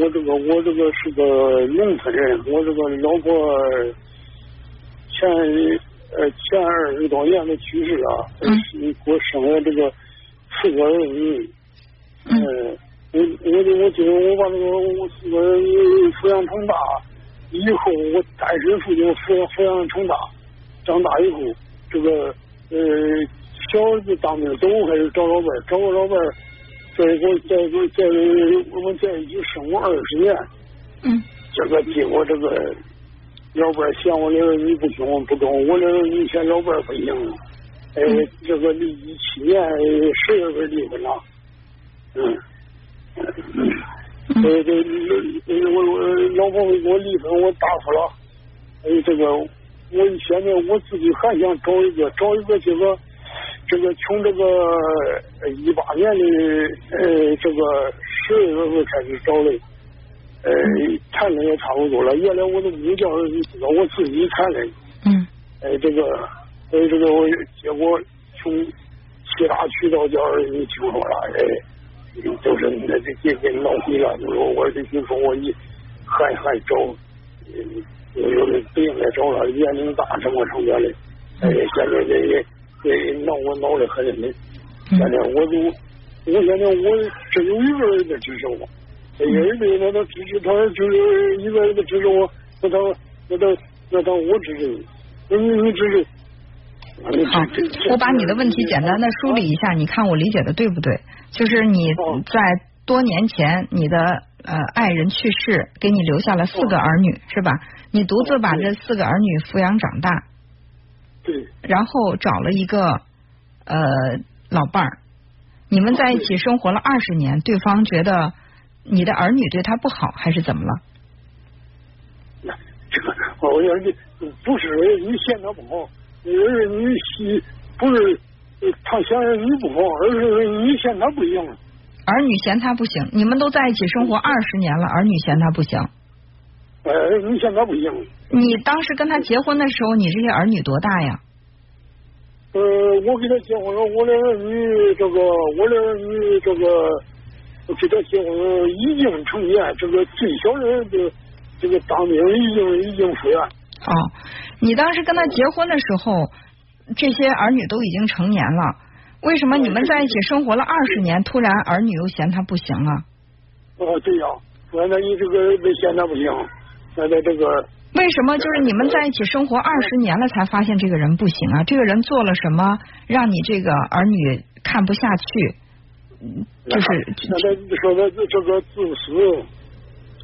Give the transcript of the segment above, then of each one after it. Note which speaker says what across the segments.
Speaker 1: 我这个我这个是个农村人，我这个老婆前呃前二十多年的去世了，
Speaker 2: 嗯，
Speaker 1: 给我生了这个四个儿女，
Speaker 2: 嗯，
Speaker 1: 我我就我觉得我把这个我四个儿女抚养成大，以后我单身父亲抚养抚养成大，长大以后这个呃小儿子当兵走还是找老伴儿，找个老伴儿。再给我再给我们在一起生活二十年，
Speaker 2: 嗯，
Speaker 1: 这个结果这个老伴嫌我的儿女不行不中，我的儿女嫌老伴不行，哎，这个离一七年十月份离婚了，嗯，嗯，这这我我老婆给我离婚，我答复了，哎，这个我现在我自己还想找一个找一个这个。这个从这个一八年的呃这个十月份开始找的，呃谈的也差不多了。原来我都没叫我自己谈的。
Speaker 2: 嗯。
Speaker 1: 哎，这个哎这个我结果从其他渠道叫人听说了，哎，就是那这这给闹鬼了，就说我这听说我一还还找，有有的不应该找了，年龄大什么什么的嘞？哎，现在这也。对，闹我闹得很嘞。现在我就，我现在我只有一个儿子支持我，一个人那他支持他就是一个儿子支持我，那他那他那他我支持你，那你你支持。
Speaker 2: 好，我把你的问题简单的梳理一下，你看我理解的对不对？就是你在多年前，你的呃爱人去世，给你留下了四个儿女，是吧？你独自把这四个儿女抚养长大。
Speaker 1: 对，
Speaker 2: 然后找了一个呃老伴儿，你们在一起生活了二十年，对方觉得你的儿女对他不好，还是怎么了？
Speaker 1: 那这个我不是你嫌他不好，而是你不是他嫌你不好，而是你嫌他不行。
Speaker 2: 儿女嫌他不行，你们都在一起生活二十年了，儿女嫌他不行。
Speaker 1: 哎，你嫌他不行。
Speaker 2: 你当时跟他结婚的时候，你这些儿女多大呀？
Speaker 1: 呃，我跟他结婚了，我的儿女这个，我的儿女这个，给他结婚已经成年，这个最小的这这个当兵已经已经出院。
Speaker 2: 哦，你当时跟他结婚的时候，这些儿女都已经成年了，为什么你们在一起生活了二十年，突然儿女又嫌他不行了？
Speaker 1: 哦，对呀，原来你这个嫌他不行。现在这个
Speaker 2: 为什么就是你们在一起生活二十年了才发现这个人不行啊？这个人做了什么让你这个儿女看不下去？就是
Speaker 1: 现在说的这个自私，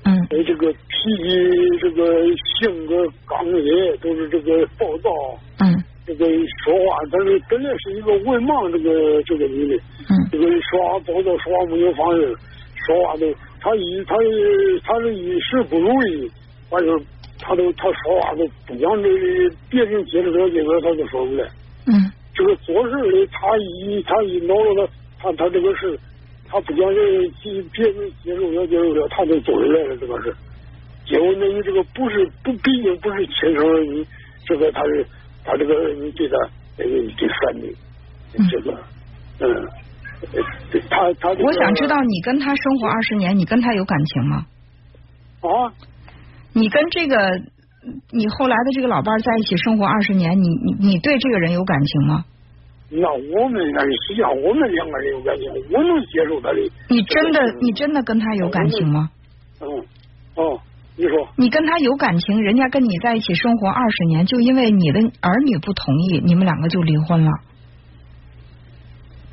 Speaker 2: 嗯，
Speaker 1: 这个脾气，这个性格刚烈，都是这个暴躁，
Speaker 2: 嗯，
Speaker 1: 这个说话，但是本来是一个文盲，这个这个女的，
Speaker 2: 嗯，
Speaker 1: 这个说话暴躁，说话没有方式，说话都他一他他是一时不如意。反正他都他说话都不讲这别人接着这个他都说不来。
Speaker 2: 嗯。
Speaker 1: 这个做事的他一他一恼了他他他这个事他不讲人接别人接受了接受了他就做出来了这个事。结果那你这个不是不毕竟不是亲生儿女，这个他是他这个儿女对他呃第三的这个嗯，他他。
Speaker 2: 我想知道你跟他生活二十年，你跟他有感情吗？
Speaker 1: 啊。
Speaker 2: 你跟这个你后来的这个老伴在一起生活二十年，你你你对这个人有感情吗？
Speaker 1: 那我们那实际上我们两个人有感情，我能接受他的。
Speaker 2: 你真的你真的跟他有感情吗？
Speaker 1: 嗯哦，你说。
Speaker 2: 你跟他有感情，人家跟你在一起生活二十年，就因为你的儿女不同意，你们两个就离婚了。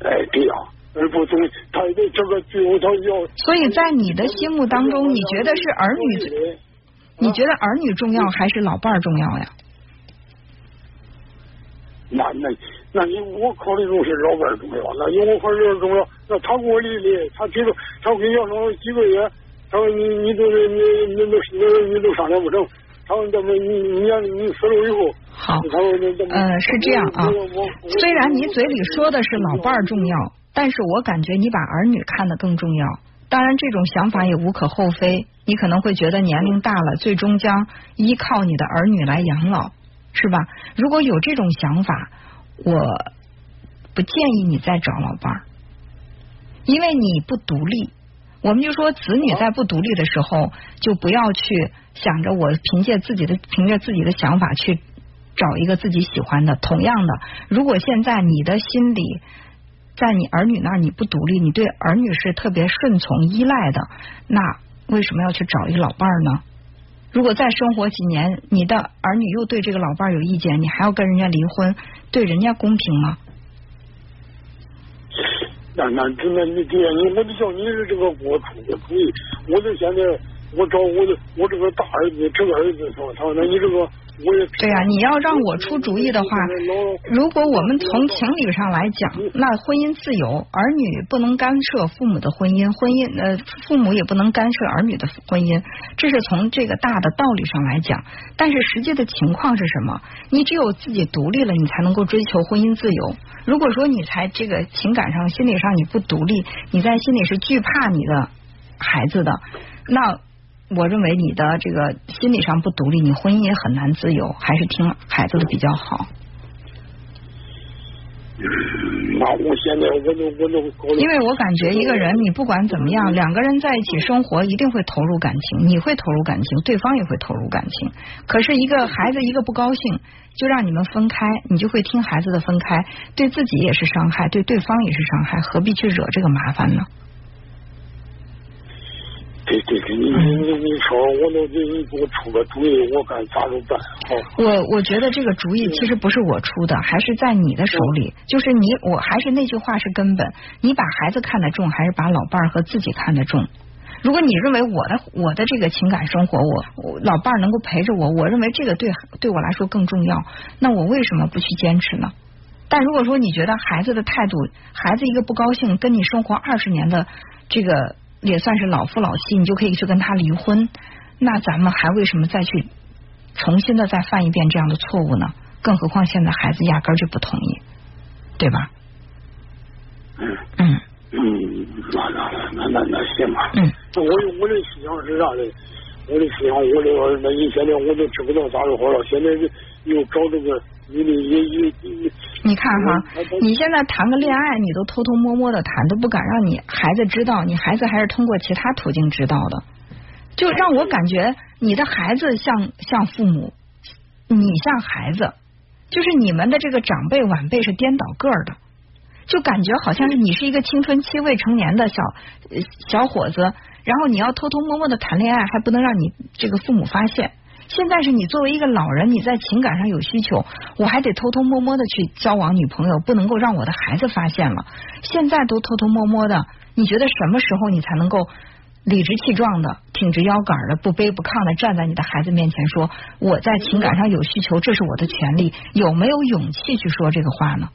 Speaker 1: 哎，对呀，儿不同，他的这个最后他要。
Speaker 2: 所以在你的心目当中，你觉得是儿女？你觉得儿女重要还是老伴儿重要呀？
Speaker 1: 那那那你我考虑都是老伴儿重要，那你我考虑重要，那他给我离的，他提出他跟你要说几个月，他说你你都是你你都你你都商量不成，他说怎么你你你死了以后，
Speaker 2: 好，呃是这样啊，虽然你嘴里说的是老伴儿重要，但是我感觉你把儿女看得更重要。当然，这种想法也无可厚非。你可能会觉得年龄大了，最终将依靠你的儿女来养老，是吧？如果有这种想法，我不建议你再找老伴儿，因为你不独立。我们就说，子女在不独立的时候，就不要去想着我凭借自己的凭着自己的想法去找一个自己喜欢的。同样的，如果现在你的心里在你儿女那儿你不独立，你对儿女是特别顺从依赖的，那为什么要去找一个老伴儿呢？如果再生活几年，你的儿女又对这个老伴儿有意见，你还要跟人家离婚，对人家公平吗？
Speaker 1: 那那真的你对呀，我就叫你是这个给我出个主意，我就现在我找我的我这个大儿子这个儿子说他，那你这个
Speaker 2: 对呀，你要让我出主意的话，如果我们从情理上来讲，那婚姻自由，儿女不能干涉父母的婚姻，婚姻呃父母也不能干涉儿女的婚姻，这是从这个大的道理上来讲。但是实际的情况是什么？你只有自己独立了，你才能够追求婚姻自由。如果说你才这个情感上、心理上你不独立，你在心里是惧怕你的孩子的，那我认为你的这个心理上不独立，你婚姻也很难自由，还是听孩子的比较好。
Speaker 1: 那我现在我都我都
Speaker 2: 因为我感觉一个人，你不管怎么样，两个人在一起生活，一定会投入感情，你会投入感情，对方也会投入感情。可是一个孩子一个不高兴，就让你们分开，你就会听孩子的分开，对自己也是伤害，对对方也是伤害，何必去惹这个麻烦呢？
Speaker 1: 对对对，你你你说，我能给你给我出个主意，我该咋着办？好。
Speaker 2: 我我觉得这个主意其实不是我出的，还是在你的手里。就是你，我还是那句话是根本。你把孩子看得重，还是把老伴儿和自己看得重？如果你认为我的我的这个情感生活，我我老伴儿能够陪着我，我认为这个对对我来说更重要，那我为什么不去坚持呢？但如果说你觉得孩子的态度，孩子一个不高兴，跟你生活二十年的这个。也算是老夫老妻，你就可以去跟他离婚。那咱们还为什么再去重新的再犯一遍这样的错误呢？更何况现在孩子压根儿就不同意，对吧？
Speaker 1: 嗯嗯嗯，那那那那那行吧。嗯，我我的思想是啥呢？我的思想，我这个那你现在我都知不道咋回事了。现在又找这个。你
Speaker 2: 看哈，你现在谈个恋爱，你都偷偷摸摸的谈，都不敢让你孩子知道，你孩子还是通过其他途径知道的，就让我感觉你的孩子像像父母，你像孩子，就是你们的这个长辈晚辈是颠倒个儿的，就感觉好像是你是一个青春期未成年的小小伙子，然后你要偷偷摸摸的谈恋爱，还不能让你这个父母发现。现在是你作为一个老人，你在情感上有需求，我还得偷偷摸摸的去交往女朋友，不能够让我的孩子发现了。现在都偷偷摸摸的，你觉得什么时候你才能够理直气壮的、挺直腰杆的、不卑不亢的站在你的孩子面前说我在情感上有需求，这是我的权利？有没有勇气去说这个话呢？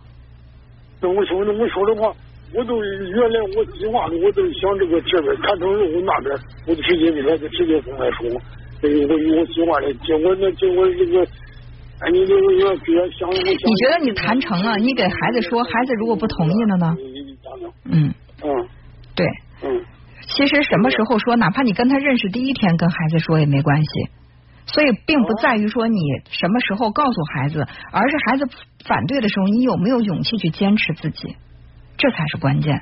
Speaker 1: 那我说，那我说的话，我都原来我计划的，我都想这个这边谈成肉那边，我就直接给他就直接公开说。我的，结果那这个，哎，你这个要要想，你
Speaker 2: 觉得你谈成了？你给孩子说，孩子如果不同意了呢？嗯
Speaker 1: 嗯，
Speaker 2: 对，
Speaker 1: 嗯，
Speaker 2: 其实什么时候说，哪怕你跟他认识第一天跟孩子说也没关系，所以并不在于说你什么时候告诉孩子，而是孩子反对的时候，你有没有勇气去坚持自己，这才是关键。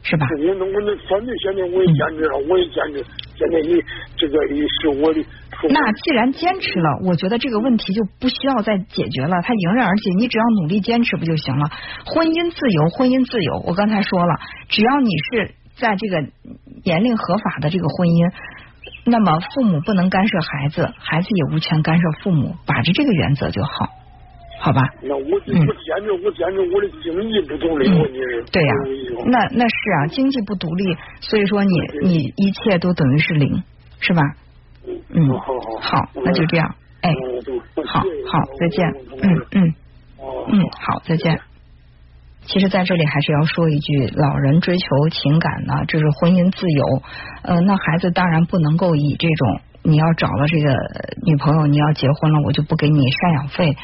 Speaker 2: 是吧？
Speaker 1: 那我那反正现在我也坚持了，我也坚持。现在你这个也是我的。
Speaker 2: 那既然坚持了，我觉得这个问题就不需要再解决了，它迎刃而解。你只要努力坚持不就行了？婚姻自由，婚姻自由。我刚才说了，只要你是在这个年龄合法的这个婚姻，那么父母不能干涉孩子，孩子也无权干涉父母，把着这个原则就好。好吧，
Speaker 1: 那我我坚持，我坚持我的经济不独立，问题是。
Speaker 2: 对呀，那那是啊，经济不独立，所以说你你一切都等于是零，是吧？
Speaker 1: 嗯，好好
Speaker 2: 好，那就这样，哎，好好再见，嗯嗯嗯，好再见。其实，在这里还是要说一句，老人追求情感呢，这是婚姻自由。呃，那孩子当然不能够以这种你要找了这个女朋友，你要结婚了，我就不给你赡养费。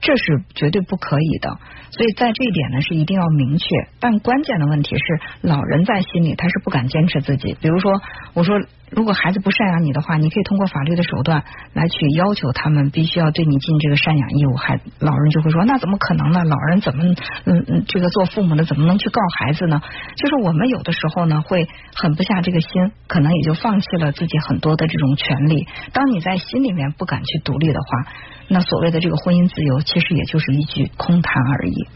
Speaker 2: 这是绝对不可以的，所以在这一点呢是一定要明确。但关键的问题是，老人在心里他是不敢坚持自己。比如说，我说如果孩子不赡养你的话，你可以通过法律的手段来去要求他们必须要对你尽这个赡养义务。孩老人就会说，那怎么可能呢？老人怎么嗯嗯这个做父母的怎么能去告孩子呢？就是我们有的时候呢会狠不下这个心，可能也就放弃了自己很多的这种权利。当你在心里面不敢去独立的话，那所谓的这个婚姻自由其实也就是一句空谈而已。